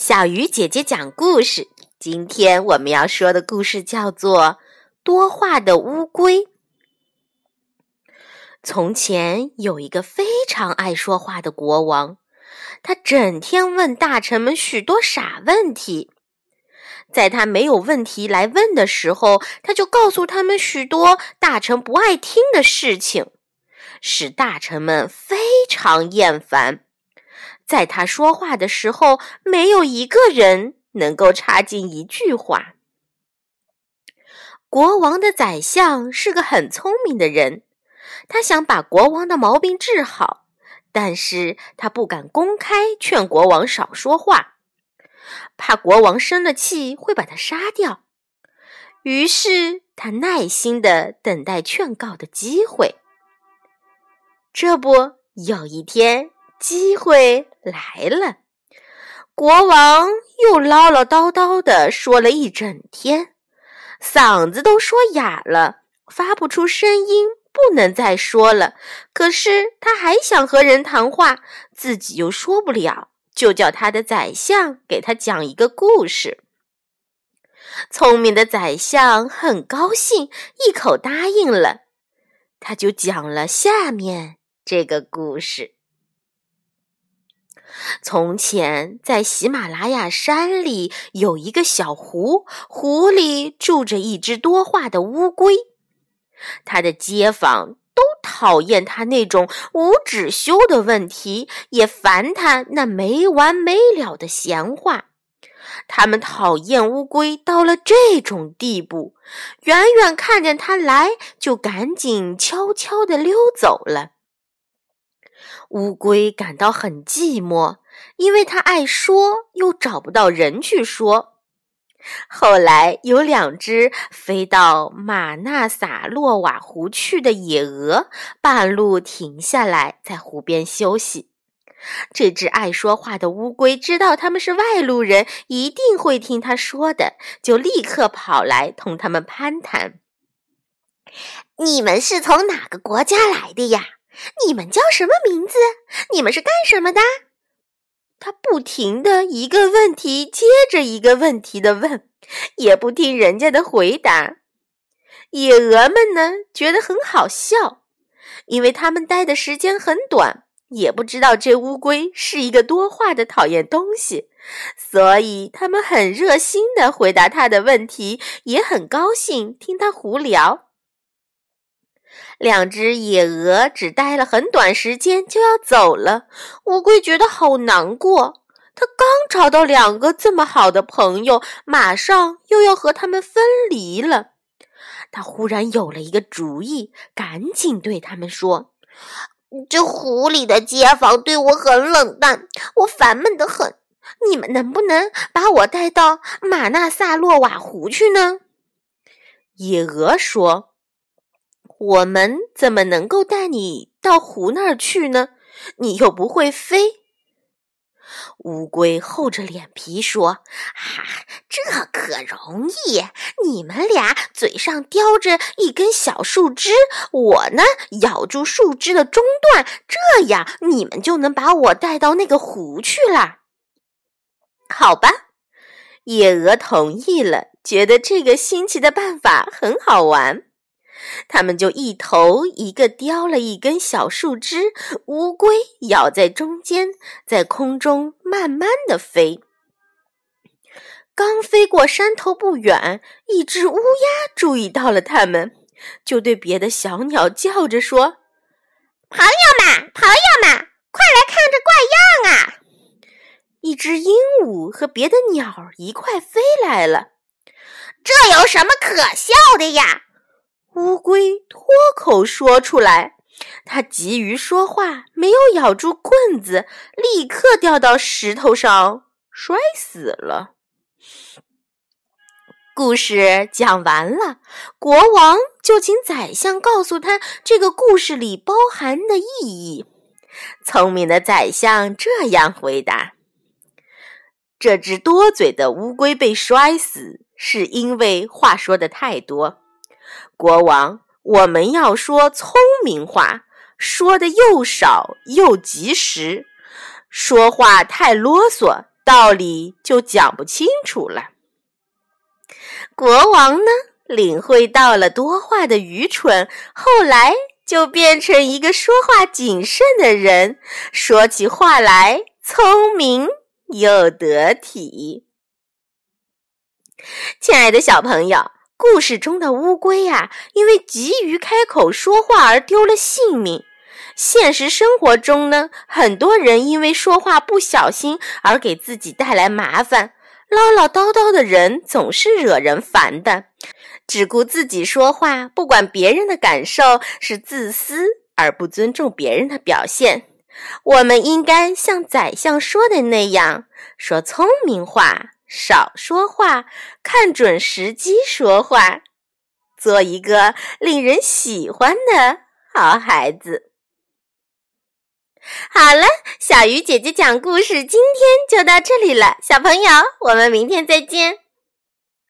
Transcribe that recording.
小鱼姐姐讲故事。今天我们要说的故事叫做《多话的乌龟》。从前有一个非常爱说话的国王，他整天问大臣们许多傻问题。在他没有问题来问的时候，他就告诉他们许多大臣不爱听的事情，使大臣们非常厌烦。在他说话的时候，没有一个人能够插进一句话。国王的宰相是个很聪明的人，他想把国王的毛病治好，但是他不敢公开劝国王少说话，怕国王生了气会把他杀掉。于是他耐心的等待劝告的机会。这不，有一天。机会来了，国王又唠唠叨叨的说了一整天，嗓子都说哑了，发不出声音，不能再说了。可是他还想和人谈话，自己又说不了，就叫他的宰相给他讲一个故事。聪明的宰相很高兴，一口答应了。他就讲了下面这个故事。从前，在喜马拉雅山里有一个小湖，湖里住着一只多话的乌龟。他的街坊都讨厌他那种无止休的问题，也烦他那没完没了的闲话。他们讨厌乌龟到了这种地步，远远看见他来，就赶紧悄悄地溜走了。乌龟感到很寂寞，因为它爱说，又找不到人去说。后来有两只飞到马纳萨洛瓦湖去的野鹅，半路停下来，在湖边休息。这只爱说话的乌龟知道他们是外路人，一定会听他说的，就立刻跑来同他们攀谈：“你们是从哪个国家来的呀？”你们叫什么名字？你们是干什么的？他不停的一个问题接着一个问题的问，也不听人家的回答。野鹅们呢，觉得很好笑，因为他们待的时间很短，也不知道这乌龟是一个多话的讨厌东西，所以他们很热心的回答他的问题，也很高兴听他胡聊。两只野鹅只待了很短时间就要走了，乌龟觉得好难过。它刚找到两个这么好的朋友，马上又要和他们分离了。它忽然有了一个主意，赶紧对他们说：“这湖里的街坊对我很冷淡，我烦闷得很。你们能不能把我带到马纳萨洛瓦湖去呢？”野鹅说。我们怎么能够带你到湖那儿去呢？你又不会飞。乌龟厚着脸皮说：“哈，这可容易！你们俩嘴上叼着一根小树枝，我呢咬住树枝的中段，这样你们就能把我带到那个湖去了。”好吧，野鹅同意了，觉得这个新奇的办法很好玩。他们就一头一个叼了一根小树枝，乌龟咬在中间，在空中慢慢的飞。刚飞过山头不远，一只乌鸦注意到了他们，就对别的小鸟叫着说：“朋友们，朋友们，快来看这怪样啊！”一只鹦鹉和别的鸟一块飞来了。这有什么可笑的呀？乌龟脱口说出来，它急于说话，没有咬住棍子，立刻掉到石头上，摔死了。故事讲完了，国王就请宰相告诉他这个故事里包含的意义。聪明的宰相这样回答：“这只多嘴的乌龟被摔死，是因为话说的太多。”国王，我们要说聪明话，说的又少又及时。说话太啰嗦，道理就讲不清楚了。国王呢，领会到了多话的愚蠢，后来就变成一个说话谨慎的人，说起话来聪明又得体。亲爱的小朋友，故事中的乌龟呀，因为急于开口说话而丢了性命。现实生活中呢，很多人因为说话不小心而给自己带来麻烦。唠唠叨叨的人总是惹人烦的，只顾自己说话，不管别人的感受，是自私而不尊重别人的表现。我们应该像宰相说的那样，说聪明话，少说话，看准时机说话，做一个令人喜欢的好孩子。好了，小鱼姐姐讲故事，今天就到这里了。小朋友，我们明天再见。